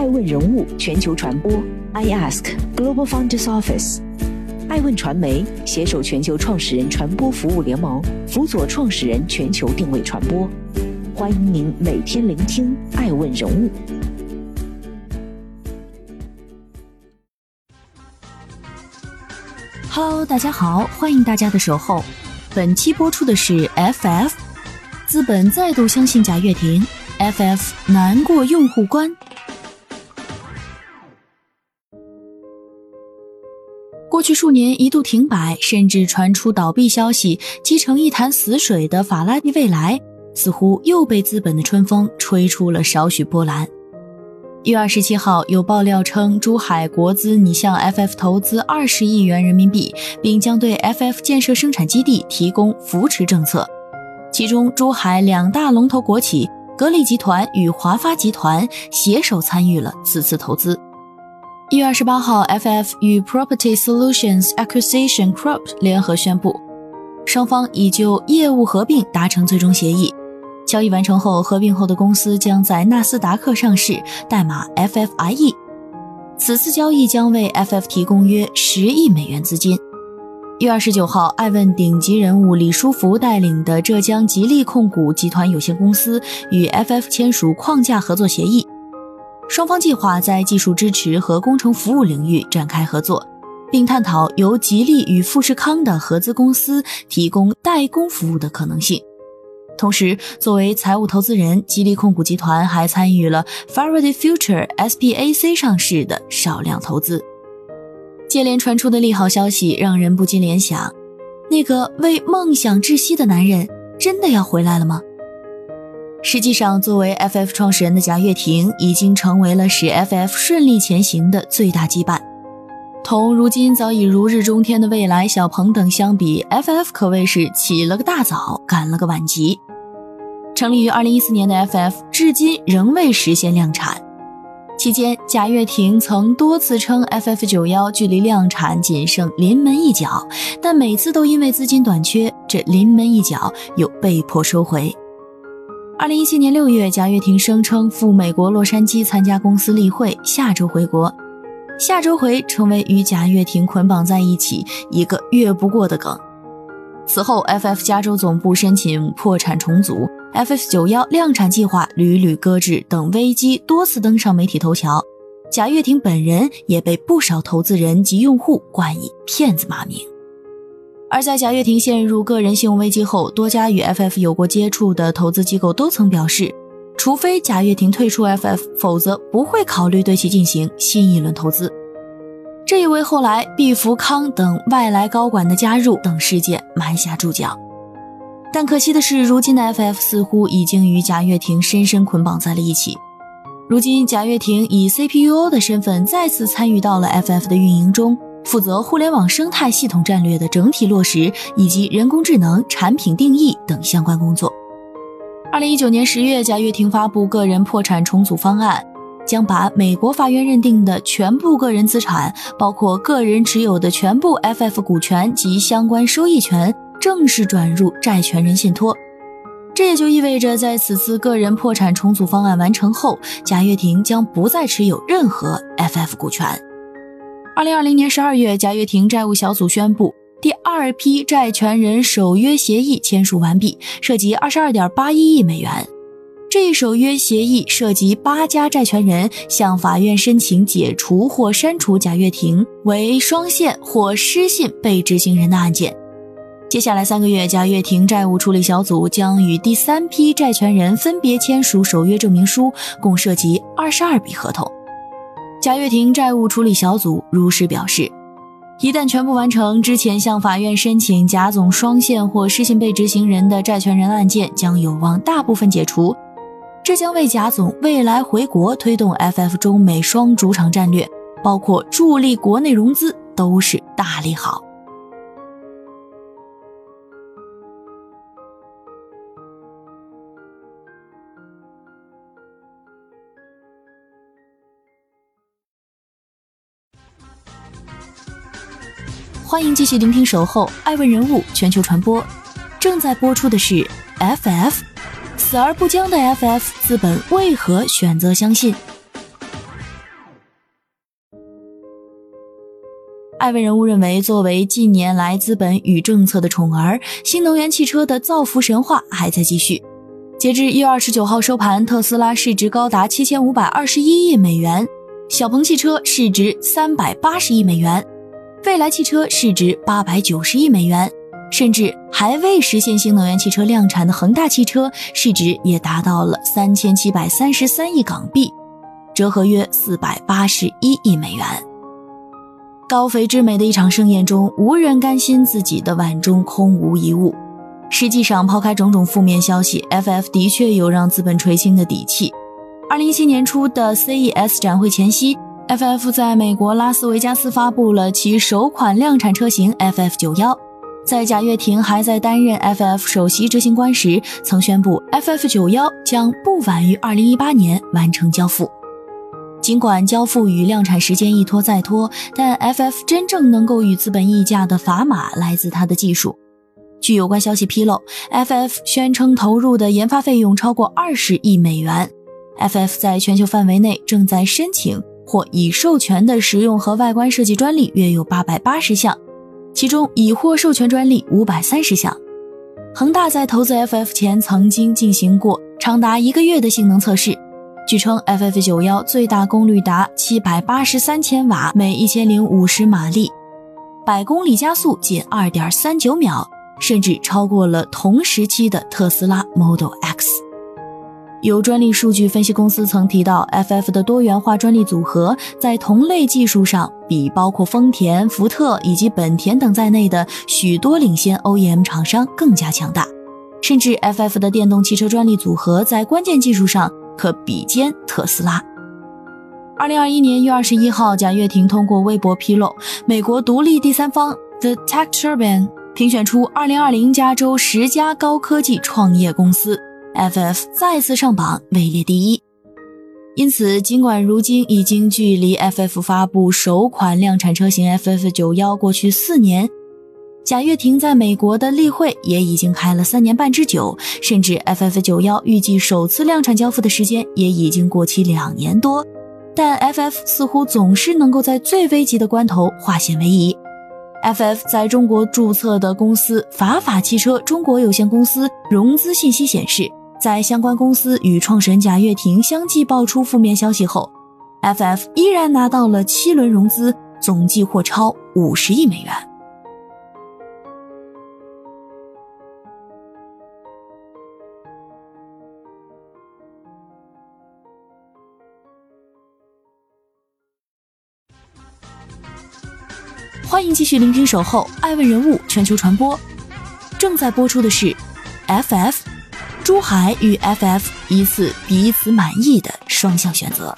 爱问人物全球传播，I Ask Global Founders Office，爱问传媒携手全球创始人传播服务联盟，辅佐创始人全球定位传播。欢迎您每天聆听爱问人物。Hello，大家好，欢迎大家的守候。本期播出的是 FF，资本再度相信贾跃亭，FF 难过用户关。过去数年一度停摆，甚至传出倒闭消息，积成一潭死水的法拉第未来，似乎又被资本的春风吹出了少许波澜。一月二十七号，有爆料称，珠海国资拟向 FF 投资二十亿元人民币，并将对 FF 建设生产基地提供扶持政策。其中，珠海两大龙头国企格力集团与华发集团携手参与了此次投资。一月二十八号，FF 与 Property Solutions Acquisition Corp 联合宣布，双方已就业务合并达成最终协议。交易完成后，合并后的公司将在纳斯达克上市，代码 FFIE。此次交易将为 FF 提供约十亿美元资金。一月二十九号，爱问顶级人物李书福带领的浙江吉利控股集团有限公司与 FF 签署框架合作协议，双方计划在技术支持和工程服务领域展开合作，并探讨由吉利与富士康的合资公司提供代工服务的可能性。同时，作为财务投资人，吉利控股集团还参与了 Faraday Future SPAC 上市的少量投资。接连传出的利好消息，让人不禁联想：那个为梦想窒息的男人，真的要回来了吗？实际上，作为 FF 创始人的贾跃亭，已经成为了使 FF 顺利前行的最大羁绊。同如今早已如日中天的蔚来、小鹏等相比，FF 可谓是起了个大早，赶了个晚集。成立于二零一四年的 FF，至今仍未实现量产。期间，贾跃亭曾多次称 FF 九幺距离量产仅剩临门一脚，但每次都因为资金短缺，这临门一脚又被迫收回。二零一七年六月，贾跃亭声称赴美国洛杉矶参加公司例会，下周回国。下周回成为与贾跃亭捆绑在一起一个越不过的梗。此后，FF 加州总部申请破产重组。FF 九幺量产计划屡屡搁置等危机多次登上媒体头条，贾跃亭本人也被不少投资人及用户冠以“骗子”骂名。而在贾跃亭陷入个人信用危机后，多家与 FF 有过接触的投资机构都曾表示，除非贾跃亭退出 FF，否则不会考虑对其进行新一轮投资。这也为后来毕福康等外来高管的加入等事件埋下注脚。但可惜的是，如今的 FF 似乎已经与贾跃亭深深捆绑在了一起。如今，贾跃亭以 CPUO 的身份再次参与到了 FF 的运营中，负责互联网生态系统战略的整体落实以及人工智能产品定义等相关工作。二零一九年十月，贾跃亭发布个人破产重组方案，将把美国法院认定的全部个人资产，包括个人持有的全部 FF 股权及相关收益权。正式转入债权人信托，这也就意味着，在此次个人破产重组方案完成后，贾跃亭将不再持有任何 FF 股权。二零二零年十二月，贾跃亭债务小组宣布，第二批债权人守约协议签署完毕，涉及二十二点八一亿美元。这一守约协议涉及八家债权人向法院申请解除或删除贾跃亭为双线或失信被执行人的案件。接下来三个月，贾跃亭债务处理小组将与第三批债权人分别签署守约证明书，共涉及二十二笔合同。贾跃亭债务处理小组如实表示，一旦全部完成，之前向法院申请贾总双限或失信被执行人的债权人案件将有望大部分解除，这将为贾总未来回国推动 FF 中美双主场战略，包括助力国内融资，都是大利好。欢迎继续聆听《守候爱问人物全球传播》，正在播出的是 FF，死而不僵的 FF 资本为何选择相信？艾问人物认为，作为近年来资本与政策的宠儿，新能源汽车的造福神话还在继续。截至一月二十九号收盘，特斯拉市值高达七千五百二十一亿美元，小鹏汽车市值三百八十亿美元。蔚来汽车市值八百九十亿美元，甚至还未实现新能源汽车量产的恒大汽车市值也达到了三千七百三十三亿港币，折合约四百八十一亿美元。高肥之美的一场盛宴中，无人甘心自己的碗中空无一物。实际上，抛开种种负面消息，FF 的确有让资本垂青的底气。二零一七年初的 CES 展会前夕，FF 在美国拉斯维加斯发布了其首款量产车型 FF 九幺。在贾跃亭还在担任 FF 首席执行官时，曾宣布 FF 九幺将不晚于二零一八年完成交付。尽管交付与量产时间一拖再拖，但 FF 真正能够与资本议价的砝码来自它的技术。据有关消息披露，FF 宣称投入的研发费用超过二十亿美元。FF 在全球范围内正在申请或已授权的实用和外观设计专利约有八百八十项，其中已获授权专利五百三十项。恒大在投资 FF 前曾经进行过长达一个月的性能测试。据称，FF 九幺最大功率达七百八十三千瓦，每一千零五十马力，百公里加速仅二点三九秒，甚至超过了同时期的特斯拉 Model X。有专利数据分析公司曾提到，FF 的多元化专利组合在同类技术上比包括丰田、福特以及本田等在内的许多领先 OEM 厂商更加强大，甚至 FF 的电动汽车专利组合在关键技术上。可比肩特斯拉。二零二一年一月二十一号，贾跃亭通过微博披露，美国独立第三方 The Tech Turbine 评选出二零二零加州十家高科技创业公司，FF 再次上榜，位列第一。因此，尽管如今已经距离 FF 发布首款量产车型 FF 九幺过去四年。贾跃亭在美国的例会也已经开了三年半之久，甚至 FF 九幺预计首次量产交付的时间也已经过期两年多，但 FF 似乎总是能够在最危急的关头化险为夷。FF 在中国注册的公司法法汽车中国有限公司融资信息显示，在相关公司与创始人贾跃亭相继爆出负面消息后，FF 依然拿到了七轮融资，总计或超五十亿美元。欢迎继续聆听《守候爱问人物全球传播》，正在播出的是 FF 珠海与 FF 一次彼此满意的双向选择。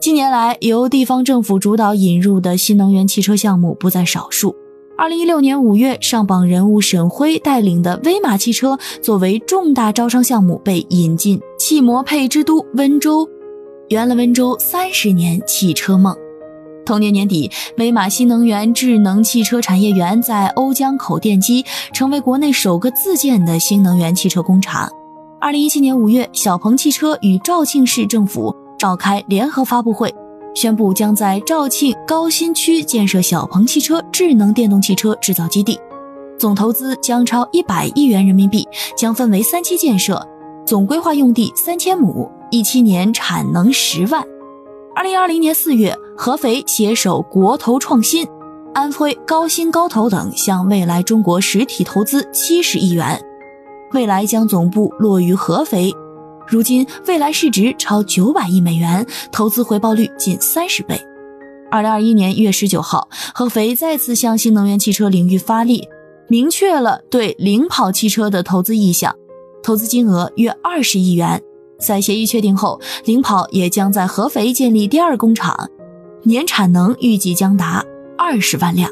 近年来，由地方政府主导引入的新能源汽车项目不在少数。二零一六年五月，上榜人物沈辉带领的威马汽车作为重大招商项目被引进汽摩配之都温州。圆了温州三十年汽车梦。同年年底，威马新能源智能汽车产业园在瓯江口奠基，成为国内首个自建的新能源汽车工厂。二零一七年五月，小鹏汽车与肇庆市政府召开联合发布会，宣布将在肇庆高新区建设小鹏汽车智能电动汽车制造基地，总投资将超一百亿元人民币，将分为三期建设，总规划用地三千亩。一七年产能十万，二零二零年四月，合肥携手国投创新、安徽高新高投等向未来中国实体投资七十亿元，未来将总部落于合肥。如今，未来市值超九百亿美元，投资回报率近三十倍。二零二一年一月十九号，合肥再次向新能源汽车领域发力，明确了对领跑汽车的投资意向，投资金额约二十亿元。在协议确定后，领跑也将在合肥建立第二工厂，年产能预计将达二十万辆。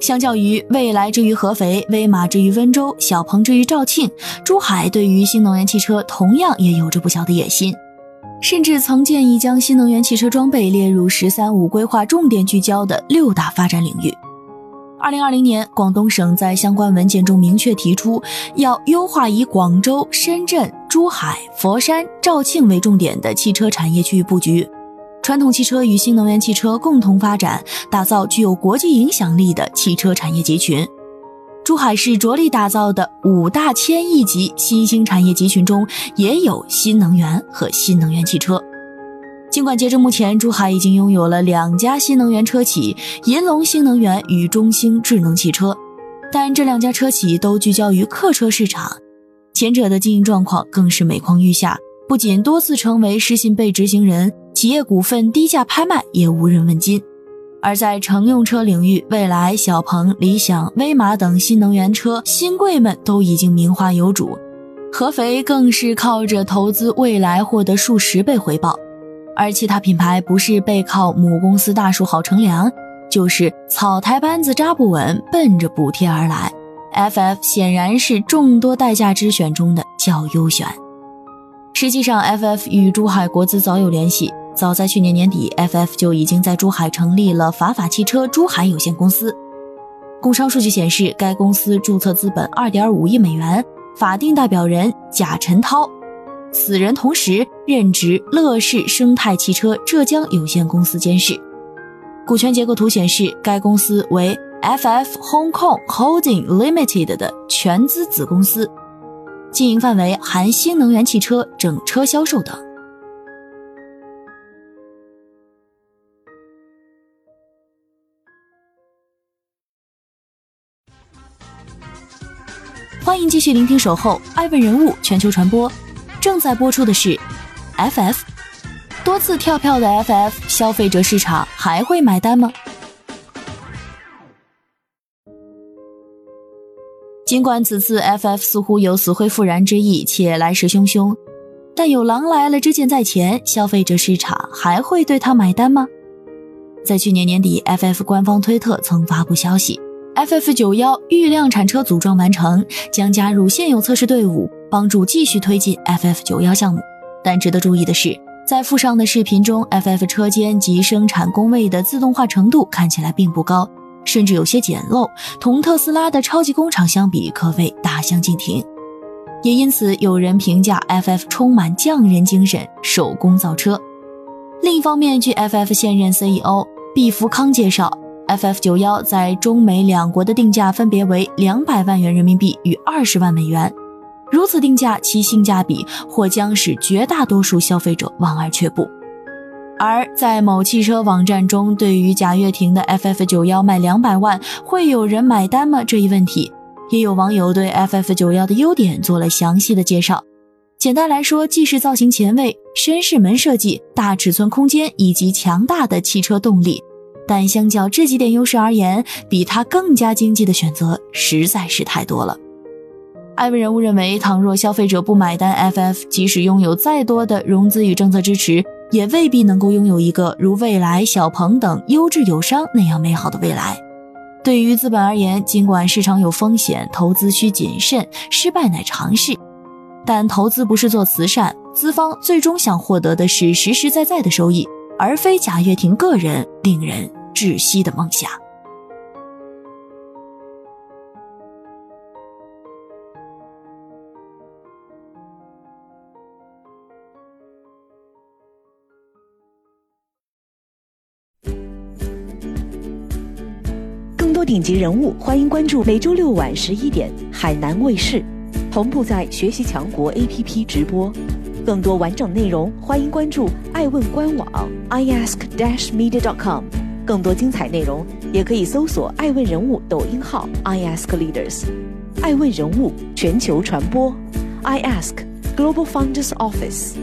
相较于未来之于合肥、威马之于温州、小鹏之于肇庆，珠海对于新能源汽车同样也有着不小的野心，甚至曾建议将新能源汽车装备列入“十三五”规划重点聚焦的六大发展领域。二零二零年，广东省在相关文件中明确提出，要优化以广州、深圳、珠海、佛山、肇庆为重点的汽车产业区域布局，传统汽车与新能源汽车共同发展，打造具有国际影响力的汽车产业集群。珠海市着力打造的五大千亿级新兴产业集群中，也有新能源和新能源汽车。尽管截至目前，珠海已经拥有了两家新能源车企——银龙新能源与中兴智能汽车，但这两家车企都聚焦于客车市场，前者的经营状况更是每况愈下，不仅多次成为失信被执行人，企业股份低价拍卖也无人问津。而在乘用车领域，蔚来、小鹏、理想、威马等新能源车新贵们都已经名花有主，合肥更是靠着投资蔚来获得数十倍回报。而其他品牌不是背靠母公司大树好乘凉，就是草台班子扎不稳，奔着补贴而来。FF 显然是众多代驾之选中的较优选。实际上，FF 与珠海国资早有联系。早在去年年底，FF 就已经在珠海成立了法法汽车珠海有限公司。工商数据显示，该公司注册资本二点五亿美元，法定代表人贾晨涛，此人同时任职乐视生态汽车浙江有限公司监事。股权结构图显示，该公司为 FF Hong Kong Holding Limited 的全资子公司，经营范围含新能源汽车整车销售等。欢迎继续聆听《守候爱问人物全球传播》，正在播出的是 FF 多次跳票的 FF，消费者市场还会买单吗？尽管此次 FF 似乎有死灰复燃之意，且来势汹汹，但有狼来了之箭在前，消费者市场还会对他买单吗？在去年年底，FF 官方推特曾发布消息。FF 九幺预量产车组装完成，将加入现有测试队伍，帮助继续推进 FF 九幺项目。但值得注意的是，在附上的视频中，FF 车间及生产工位的自动化程度看起来并不高，甚至有些简陋，同特斯拉的超级工厂相比，可谓大相径庭。也因此，有人评价 FF 充满匠人精神，手工造车。另一方面，据 FF 现任 CEO 毕福康介绍。FF 九幺在中美两国的定价分别为两百万元人民币与二十万美元，如此定价，其性价比或将使绝大多数消费者望而却步。而在某汽车网站中，对于贾跃亭的 FF 九幺卖两百万，会有人买单吗？这一问题，也有网友对 FF 九幺的优点做了详细的介绍。简单来说，既是造型前卫、绅士门设计、大尺寸空间以及强大的汽车动力。但相较这几点优势而言，比它更加经济的选择实在是太多了。艾文人物认为，倘若消费者不买单，FF 即使拥有再多的融资与政策支持，也未必能够拥有一个如蔚来、小鹏等优质友商那样美好的未来。对于资本而言，尽管市场有风险，投资需谨慎，失败乃常事，但投资不是做慈善，资方最终想获得的是实实在在的收益，而非贾跃亭个人令人。窒息的梦想。更多顶级人物，欢迎关注每周六晚十一点海南卫视，同步在学习强国 APP 直播。更多完整内容，欢迎关注爱问官网 iask-media.com。更多精彩内容，也可以搜索“爱问人物”抖音号 “i ask leaders”，爱问人物全球传播，“i ask Global Founders Office”。